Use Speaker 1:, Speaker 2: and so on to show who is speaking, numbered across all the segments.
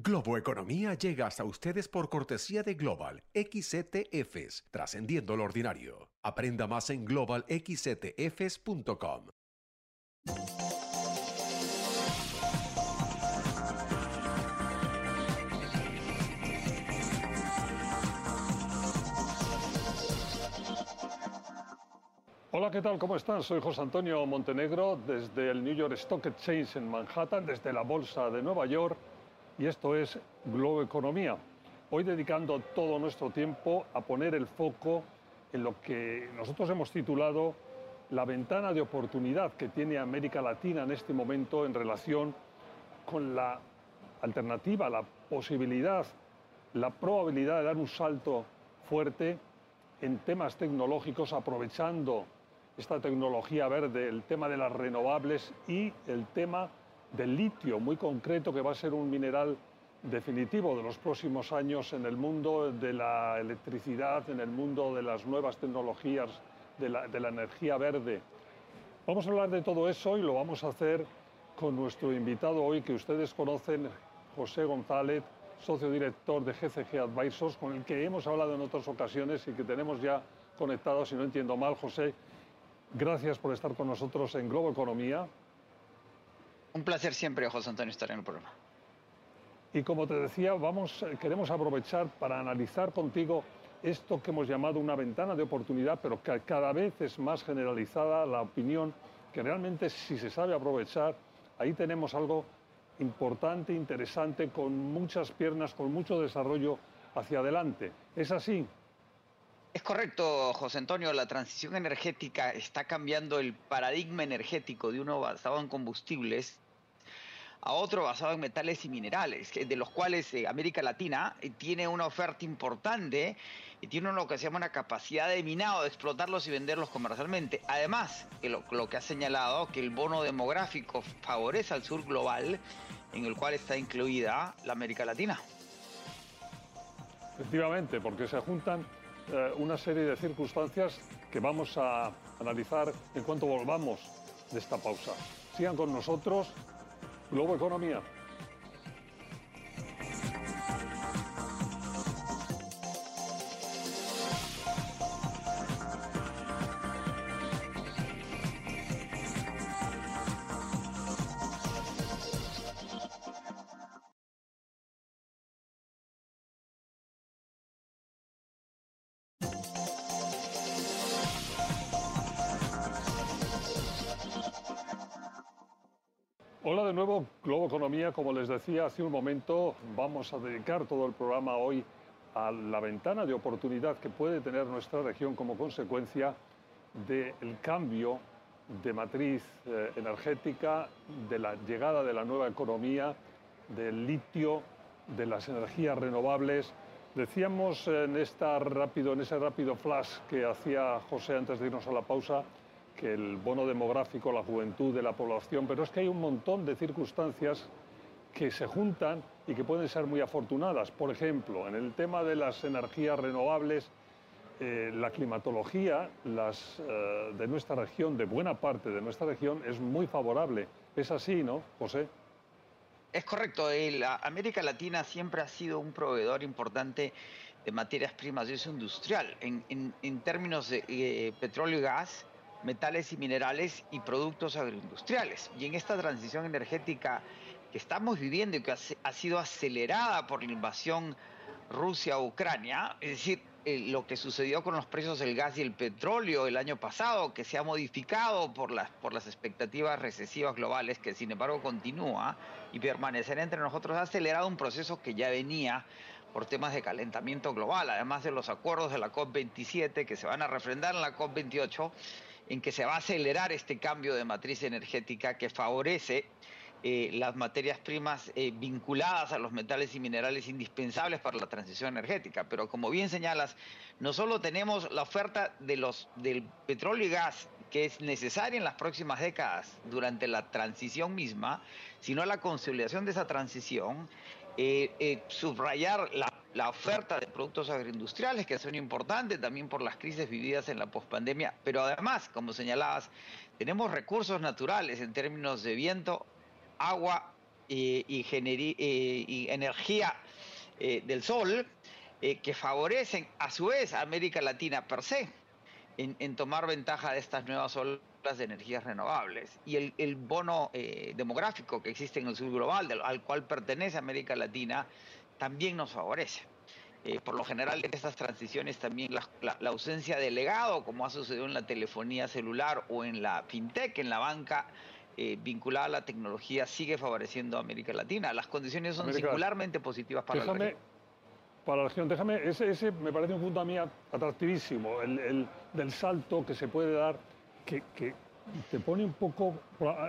Speaker 1: Globo Economía llega hasta ustedes por cortesía de Global XCTFs, trascendiendo lo ordinario. Aprenda más en globalxctfs.com.
Speaker 2: Hola, ¿qué tal? ¿Cómo están? Soy José Antonio Montenegro desde el New York Stock Exchange en Manhattan, desde la Bolsa de Nueva York y esto es Globo Economía. Hoy dedicando todo nuestro tiempo a poner el foco en lo que nosotros hemos titulado la ventana de oportunidad que tiene América Latina en este momento en relación con la alternativa, la posibilidad, la probabilidad de dar un salto fuerte en temas tecnológicos aprovechando esta tecnología verde, el tema de las renovables y el tema del litio, muy concreto, que va a ser un mineral definitivo de los próximos años en el mundo de la electricidad, en el mundo de las nuevas tecnologías, de la, energía verde. Vamos a hablar de todo eso y lo vamos a hacer con nuestro invitado hoy que ustedes conocen, José González, socio director de GCG Advisors, con el que hemos hablado en otras ocasiones y que tenemos ya conectado, si no entiendo mal, José. Gracias por estar con nosotros en Globo Economía.
Speaker 3: Un placer siempre, José Antonio, estar en el programa.
Speaker 2: Y como te decía, vamos, eh, queremos aprovechar para analizar contigo esto que hemos llamado una ventana de oportunidad, pero que cada vez es más generalizada la opinión que realmente si se sabe aprovechar, ahí tenemos algo importante, interesante, con muchas piernas, con mucho desarrollo hacia adelante. ¿Es así?
Speaker 3: Es correcto, José Antonio, la transición energética está cambiando el paradigma energético de uno basado en combustibles a otro basado en metales y minerales, de los cuales eh, América Latina eh, tiene una oferta importante y tiene lo que se llama una capacidad de minado de explotarlos y venderlos comercialmente. Además, lo, lo que ha señalado que el bono demográfico favorece al sur global, en el cual está incluida la América Latina.
Speaker 2: Efectivamente, porque se juntan eh, una serie de circunstancias que vamos a analizar en cuanto volvamos de esta pausa. Sigan con nosotros Globo Economía. Hace un momento, vamos a dedicar todo el programa hoy a la ventana de oportunidad que puede tener nuestra región como consecuencia del cambio de matriz eh, energética, de la llegada de la nueva economía, del litio, de las energías renovables. Decíamos en, esta rápido, en ese rápido flash que hacía José antes de irnos a la pausa, que el bono demográfico, la juventud de la población, pero es que hay un montón de circunstancias que se juntan y que pueden ser muy afortunadas. Por ejemplo, en el tema de las energías renovables, eh, la climatología eh, de nuestra región, de buena parte de nuestra región, es muy favorable. Es así, ¿no, José?
Speaker 3: Es correcto. La América Latina siempre ha sido un proveedor importante de materias primas de uso industrial. En, en, términos de eh, petróleo y gas, metales y minerales y productos agroindustriales. Y en esta transición energética que estamos viviendo y que ha sido acelerada por la invasión Rusia-Ucrania, es decir, eh, lo que sucedió con los precios del gas y el petróleo el año pasado, que se ha modificado por las, por las expectativas recesivas globales, que sin embargo continúa y permanecerá entre nosotros, ha acelerado un proceso que ya venía por temas de calentamiento global, además de los acuerdos de la COP27 que se van a refrendar en la COP28 en que se va a acelerar este cambio de matriz energética que favorece eh, las materias primas eh, vinculadas a los metales y minerales indispensables para la transición energética. Pero como bien señalas, no solo tenemos la oferta de los, del petróleo y gas que es necesaria en las próximas décadas durante la transición misma, sino la consolidación de esa transición, eh, subrayar la la oferta de productos agroindustriales que son importantes también por las crisis vividas en la pospandemia, pero además, como señalabas, tenemos recursos naturales en términos de viento, agua y, y energía del sol que favorecen a su vez a América Latina per se en, tomar ventaja de estas nuevas olas de energías renovables. Y el, bono demográfico que existe en el sur global, al cual pertenece América Latina, también nos favorece. Eh, por lo general en estas transiciones también la, ausencia de legado, como ha sucedido en la telefonía celular o en la fintech, en la banca eh, vinculada a la tecnología, sigue favoreciendo a América Latina. Las condiciones son singularmente positivas para la región.
Speaker 2: Para la región, déjame, ese, ese me parece un punto a mí atractivísimo, el, del salto que se puede dar, que, que te pone un poco,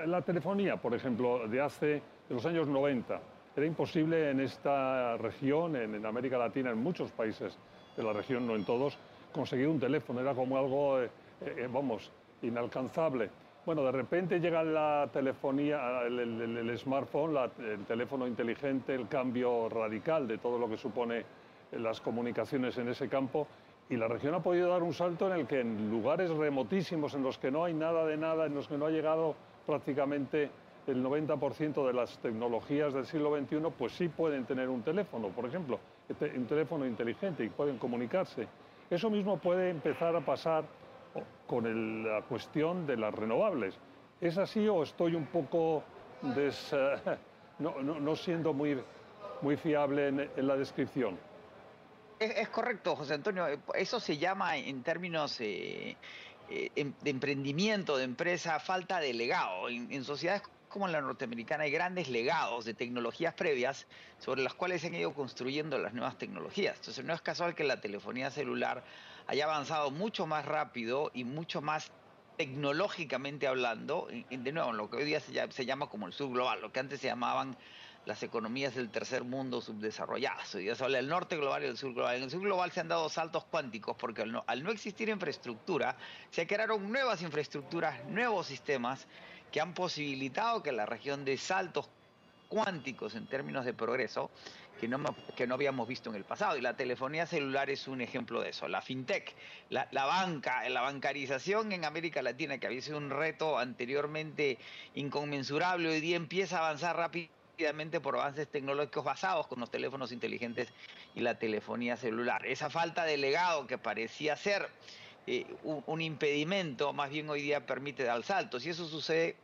Speaker 2: la telefonía, por ejemplo, de hace, de los años 90, era imposible en esta región, en, América Latina, en muchos países de la región, no en todos, conseguir un teléfono. Era como algo, eh, eh, vamos, inalcanzable. Bueno, de repente llega la telefonía, el, smartphone, el teléfono inteligente, el cambio radical de todo lo que supone las comunicaciones en ese campo y la región ha podido dar un salto en el que en lugares remotísimos, en los que no hay nada de nada, en los que no ha llegado prácticamente el 90% de las tecnologías del siglo XXI pues sí pueden tener un teléfono, por ejemplo, un teléfono inteligente y pueden comunicarse. Eso mismo puede empezar a pasar con la cuestión de las renovables. ¿Es así o estoy un poco no, siendo muy, muy fiable en, la descripción?
Speaker 3: Es, correcto, José Antonio. Eso se llama en términos eh, eh, em, de emprendimiento, de empresa, falta de legado. en sociedades como en la norteamericana hay grandes legados de tecnologías previas sobre las cuales se han ido construyendo las nuevas tecnologías. Entonces no es casual que la telefonía celular haya avanzado mucho más rápido y mucho más tecnológicamente hablando, de nuevo, lo que hoy día se llama, como el subglobal, lo que antes se llamaban las economías del tercer mundo subdesarrolladas. Hoy día se habla del norte global y del sur global. En el sur global se han dado saltos cuánticos porque al no, al no existir infraestructura, se crearon nuevas infraestructuras, nuevos sistemas que han posibilitado que la región de saltos cuánticos en términos de progreso que no, que no habíamos visto en el pasado. Y la telefonía celular es un ejemplo de eso. La fintech, la, banca, la bancarización en América Latina, que había sido un reto anteriormente inconmensurable, hoy día empieza a avanzar rápidamente por avances tecnológicos basados con los teléfonos inteligentes y la telefonía celular. Esa falta de legado que parecía ser eh, un, impedimento, más bien hoy día permite dar saltos. Y eso sucede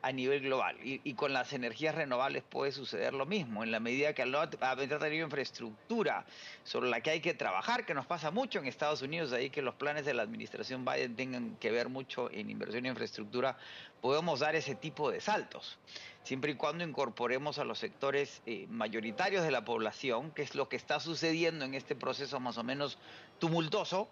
Speaker 3: a nivel global. Y, con las energías renovables puede suceder lo mismo, en la medida que al haber tenido infraestructura sobre la que hay que trabajar, que nos pasa mucho en Estados Unidos, ahí que los planes de la administración Biden tengan que ver mucho en inversión en infraestructura, podemos dar ese tipo de saltos, siempre y cuando incorporemos a los sectores eh, mayoritarios de la población, que es lo que está sucediendo en este proceso más o menos tumultuoso,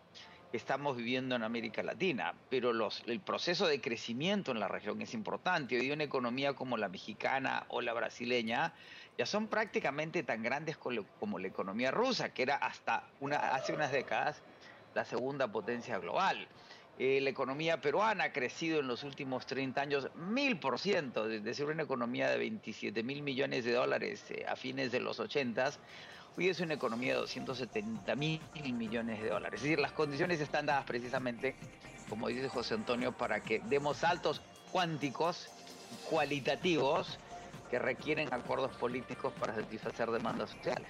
Speaker 3: estamos viviendo en América Latina, pero los, el proceso de crecimiento en la región es importante. Hoy una economía como la mexicana o la brasileña ya son prácticamente tan grandes como la economía rusa, que era hasta una, hace unas décadas la segunda potencia global. Eh, la economía peruana ha crecido en los últimos 30 años mil por ciento, desde ser una economía de 27 mil millones de dólares eh, a fines de los 80 Hoy es una economía de 270 mil millones de dólares. Es decir, las condiciones están dadas precisamente, como dice José Antonio, para que demos saltos cuánticos, cualitativos, que requieren acuerdos políticos para satisfacer demandas sociales.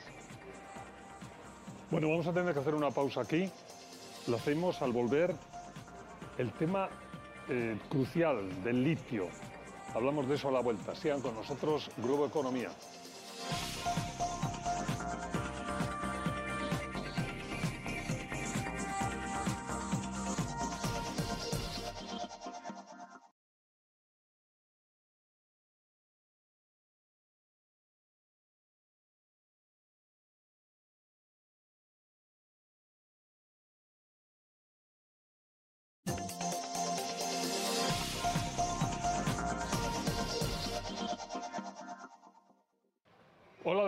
Speaker 2: Bueno, vamos a tener que hacer una pausa aquí. Lo hacemos al volver el tema eh, crucial del litio. Hablamos de eso a la vuelta. Sigan con nosotros, Grupo Economía.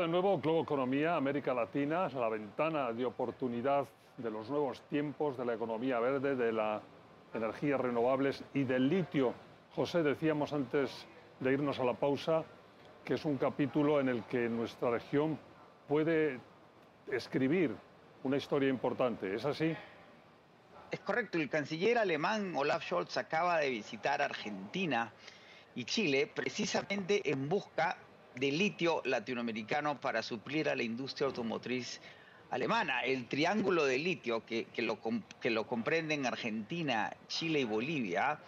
Speaker 2: De nuevo, Globo Economía, América Latina, la ventana de oportunidad de los nuevos tiempos, de la economía verde, de las energías renovables y del litio. José, decíamos antes de irnos a la pausa que es un capítulo en el que nuestra región puede escribir una historia importante. ¿Es así?
Speaker 3: Es correcto. El canciller alemán Olaf Scholz acaba de visitar Argentina y Chile precisamente en busca de litio latinoamericano para suplir a la industria automotriz alemana. El triángulo de litio que, lo, que lo comprenden Argentina, Chile y Bolivia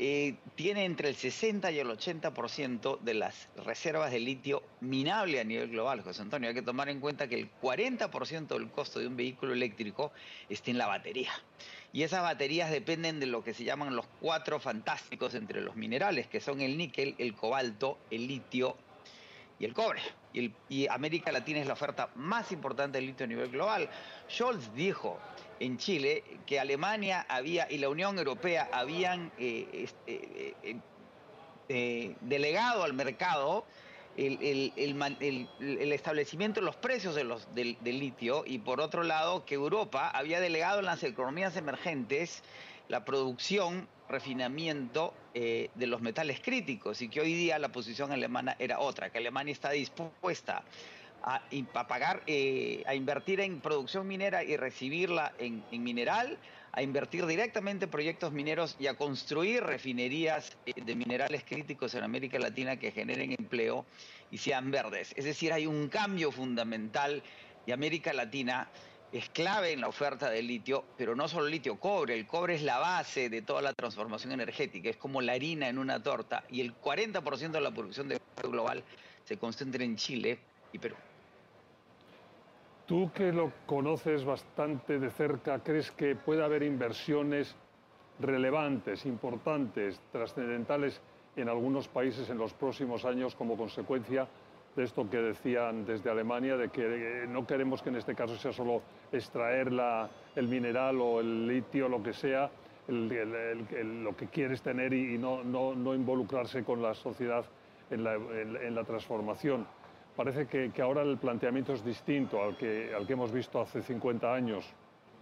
Speaker 3: eh, tiene entre el 60 y el 80% de las reservas de litio minable a nivel global, José Antonio. Hay que tomar en cuenta que el 40% del costo de un vehículo eléctrico está en la batería. Y esas baterías dependen de lo que se llaman los cuatro fantásticos entre los minerales, que son el níquel, el cobalto, el litio y el cobre. Y, América Latina es la oferta más importante de litio a nivel global. Scholz dijo en Chile que Alemania había y la Unión Europea habían eh, este, eh, eh, delegado al mercado el, establecimiento de los precios de los, del, litio y por otro lado que Europa había delegado en las economías emergentes la producción, refinamiento de los metales críticos y que hoy día la posición alemana era otra, que Alemania está dispuesta a, pagar, eh, a invertir en producción minera y recibirla en, mineral, a invertir directamente en proyectos mineros y a construir refinerías eh, de minerales críticos en América Latina que generen empleo y sean verdes. Es decir, hay un cambio fundamental y América Latina es clave en la oferta de litio, pero no solo litio, cobre. El cobre es la base de toda la transformación energética, es como la harina en una torta y el 40% de la producción de global se concentra en Chile y Perú.
Speaker 2: Tú que lo conoces bastante de cerca, ¿crees que puede haber inversiones relevantes, importantes, trascendentales en algunos países en los próximos años como consecuencia esto que decían desde Alemania, de que no queremos que en este caso sea solo extraer el mineral o el litio, lo que sea, lo que quieres tener y, no, involucrarse con la sociedad en la transformación? parece que, ahora el planteamiento es distinto al que, al que hemos visto hace 50 años,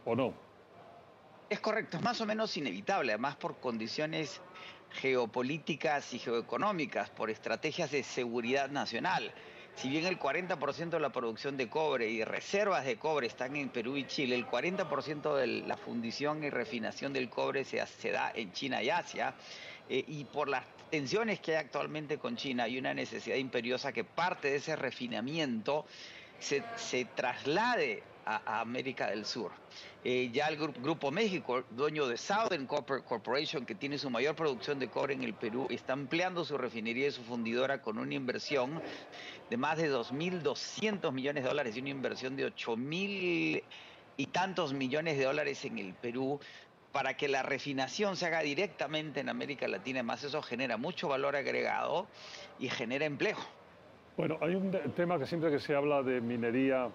Speaker 2: ¿o no?
Speaker 3: Es correcto, es más o menos inevitable, además por condiciones geopolíticas y geoeconómicas, por estrategias de seguridad nacional. Si bien el 40% de la producción de cobre y reservas de cobre están en Perú y Chile, el 40% de la fundición y refinación del cobre se, da en China y Asia. Eh, y por las tensiones que hay actualmente con China, hay una necesidad imperiosa que parte de ese refinamiento se, traslade a, América del Sur. Eh, ya el Grupo México, dueño de Southern Corporation, que tiene su mayor producción de cobre en el Perú, está ampliando su refinería y su fundidora con una inversión de más de 2.200 millones de dólares y una inversión de 8.000 y tantos millones de dólares en el Perú para que la refinación se haga directamente en América Latina, además eso genera mucho valor agregado y genera empleo.
Speaker 2: Bueno, hay un tema que siempre que se habla de minería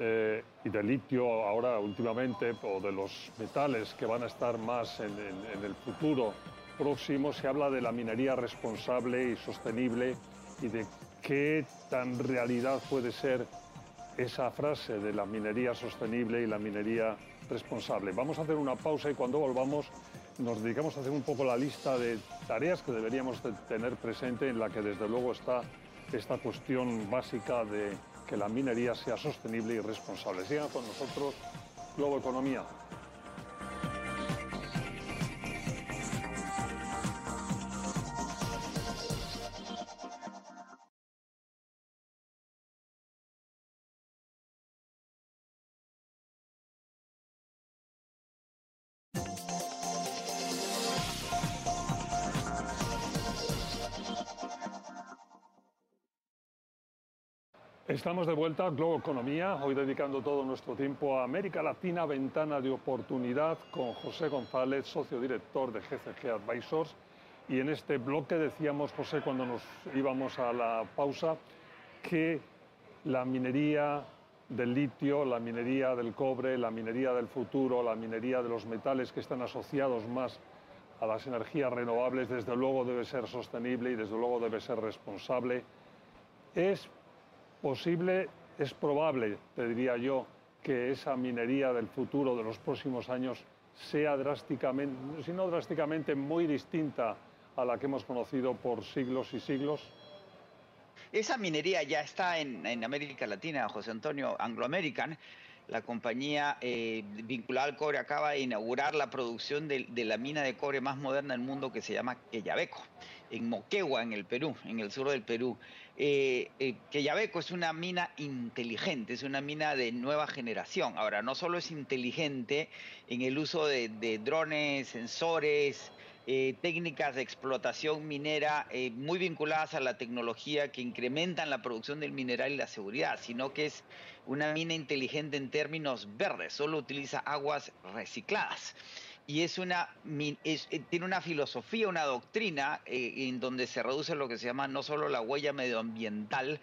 Speaker 2: eh, y de litio ahora últimamente, o de los metales que van a estar más en, en el futuro próximo, se habla de la minería responsable y sostenible y de qué tan realidad puede ser esa frase de la minería sostenible y la minería responsable. Vamos a hacer una pausa y cuando volvamos nos dedicamos a hacer un poco la lista de tareas que deberíamos tener presente en la que desde luego está esta cuestión básica de que la minería sea sostenible y responsable. Sigan con nosotros Globo Economía. Estamos de vuelta a Globo Economía, hoy dedicando todo nuestro tiempo a América Latina, ventana de oportunidad, con José González, socio director de GCG Advisors. Y en este bloque decíamos, José, cuando nos íbamos a la pausa, que la minería del litio, la minería del cobre, la minería del futuro, la minería de los metales que están asociados más a las energías renovables, desde luego debe ser sostenible y desde luego debe ser responsable. Es posible, es probable, te diría yo, que esa minería del futuro de los próximos años sea drásticamente, si no drásticamente, muy distinta a la que hemos conocido por siglos y siglos?
Speaker 3: Esa minería ya está en, América Latina, José Antonio, Anglo American. La compañía eh, vinculada al cobre acaba de inaugurar la producción de, la mina de cobre más moderna del mundo que se llama Quellaveco, en Moquegua, en el Perú, en el sur del Perú. Eh, eh, que Yabeco es una mina inteligente, es una mina de nueva generación. Ahora, no solo es inteligente en el uso de, drones, sensores, eh, técnicas de explotación minera muy vinculadas a la tecnología que incrementan la producción del mineral y la seguridad, sino que es una mina inteligente en términos verdes, solo utiliza aguas recicladas y es una eh, tiene una filosofía, una doctrina eh, en donde se reduce lo que se llama no solo la huella medioambiental,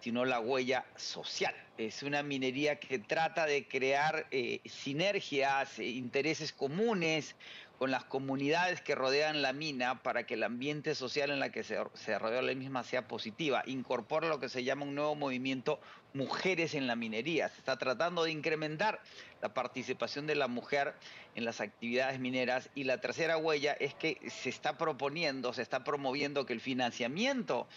Speaker 3: sino la huella social. Es una minería que trata de crear eh, sinergias, intereses comunes con las comunidades que rodean la mina para que el ambiente social en la que se, se rodea la misma sea positiva. Incorpora lo que se llama un nuevo movimiento mujeres en la minería. Se está tratando de incrementar la participación de la mujer en las actividades mineras. Y la tercera huella es que se está proponiendo, se está promoviendo que el financiamiento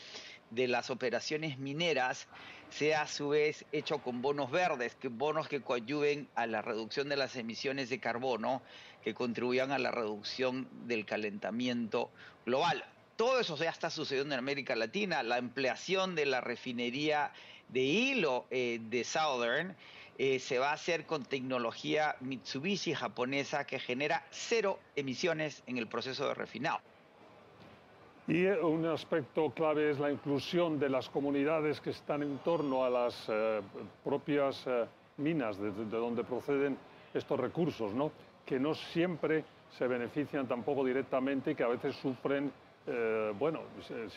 Speaker 3: de las operaciones mineras sea a su vez hecho con bonos verdes, que bonos que coadyuven a la reducción de las emisiones de carbono, que contribuyan a la reducción del calentamiento global. Todo eso ya está sucediendo en América Latina, la ampliación de la refinería de hilo eh, de Southern eh, se va a hacer con tecnología Mitsubishi japonesa que genera cero emisiones en el proceso de refinado.
Speaker 2: Y eh, un aspecto clave es la inclusión de las comunidades que están en torno a las propias minas de, donde proceden estos recursos, ¿no? que no siempre se benefician tampoco directamente y que a veces sufren, bueno,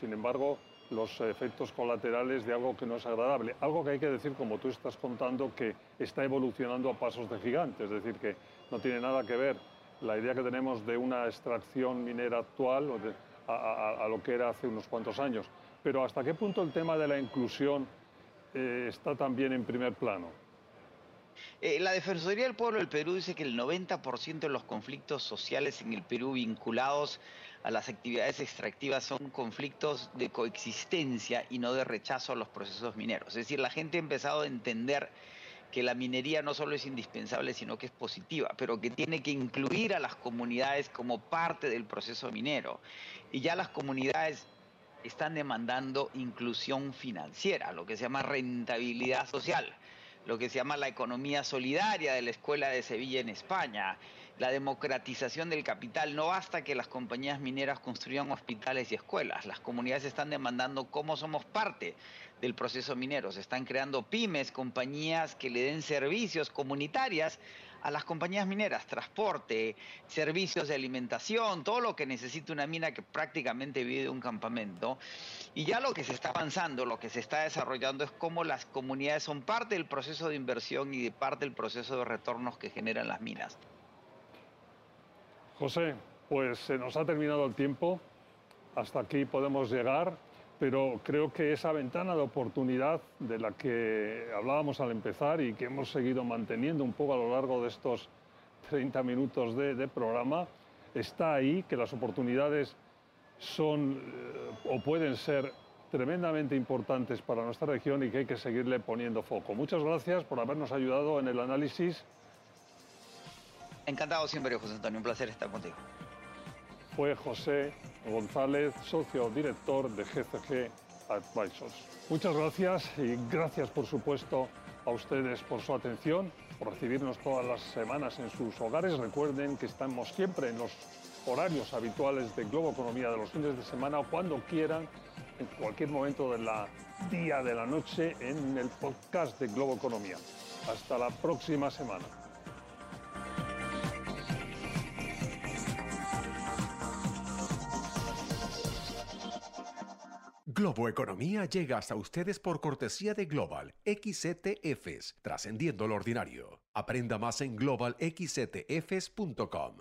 Speaker 2: sin embargo, los efectos colaterales de algo que no es agradable. Algo que hay que decir, como tú estás contando, que está evolucionando a pasos de gigante, es decir, que no tiene nada que ver la idea que tenemos de una extracción minera actual a, lo que era hace unos cuantos años. Pero ¿hasta qué punto el tema de la inclusión eh, está también en primer plano?
Speaker 3: Eh, la Defensoría del Pueblo del Perú dice que el 90% de los conflictos sociales en el Perú vinculados a las actividades extractivas son conflictos de coexistencia y no de rechazo a los procesos mineros. Es decir, la gente ha empezado a entender que la minería no solo es indispensable, sino que es positiva, pero que tiene que incluir a las comunidades como parte del proceso minero. Y ya las comunidades están demandando inclusión financiera, lo que se llama rentabilidad social, lo que se llama la economía solidaria de la Escuela de Sevilla en España, la democratización del capital. No basta que las compañías mineras construyan hospitales y escuelas. Las comunidades están demandando cómo somos parte del proceso minero. Se están creando pymes, compañías que le den servicios comunitarias a las compañías mineras, transporte, servicios de alimentación, todo lo que necesita una mina que prácticamente vive de un campamento. Y ya lo que se está avanzando, lo que se está desarrollando es cómo las comunidades son parte del proceso de inversión y de parte del proceso de retornos que generan las minas.
Speaker 2: José, pues se nos ha terminado el tiempo, hasta aquí podemos llegar, pero creo que esa ventana de oportunidad de la que hablábamos al empezar y que hemos seguido manteniendo un poco a lo largo de estos 30 minutos de, programa, está ahí, que las oportunidades son eh, o pueden ser tremendamente importantes para nuestra región y que hay que seguirle poniendo foco. Muchas gracias por habernos ayudado en el análisis
Speaker 3: Encantado siempre, José Antonio. Un placer estar contigo.
Speaker 2: Fue José González, socio director de GCG Advisors. Muchas gracias y gracias, por supuesto, a ustedes por su atención, por recibirnos todas las semanas en sus hogares. Recuerden que estamos siempre en los horarios habituales de Globo Economía de los fines de semana o cuando quieran, en cualquier momento del día, de la noche, en el podcast de Globo Economía. Hasta la próxima semana.
Speaker 1: Globo Economía llega hasta ustedes por cortesía de Global XTFs, trascendiendo lo ordinario. Aprenda más en globalxtfs.com.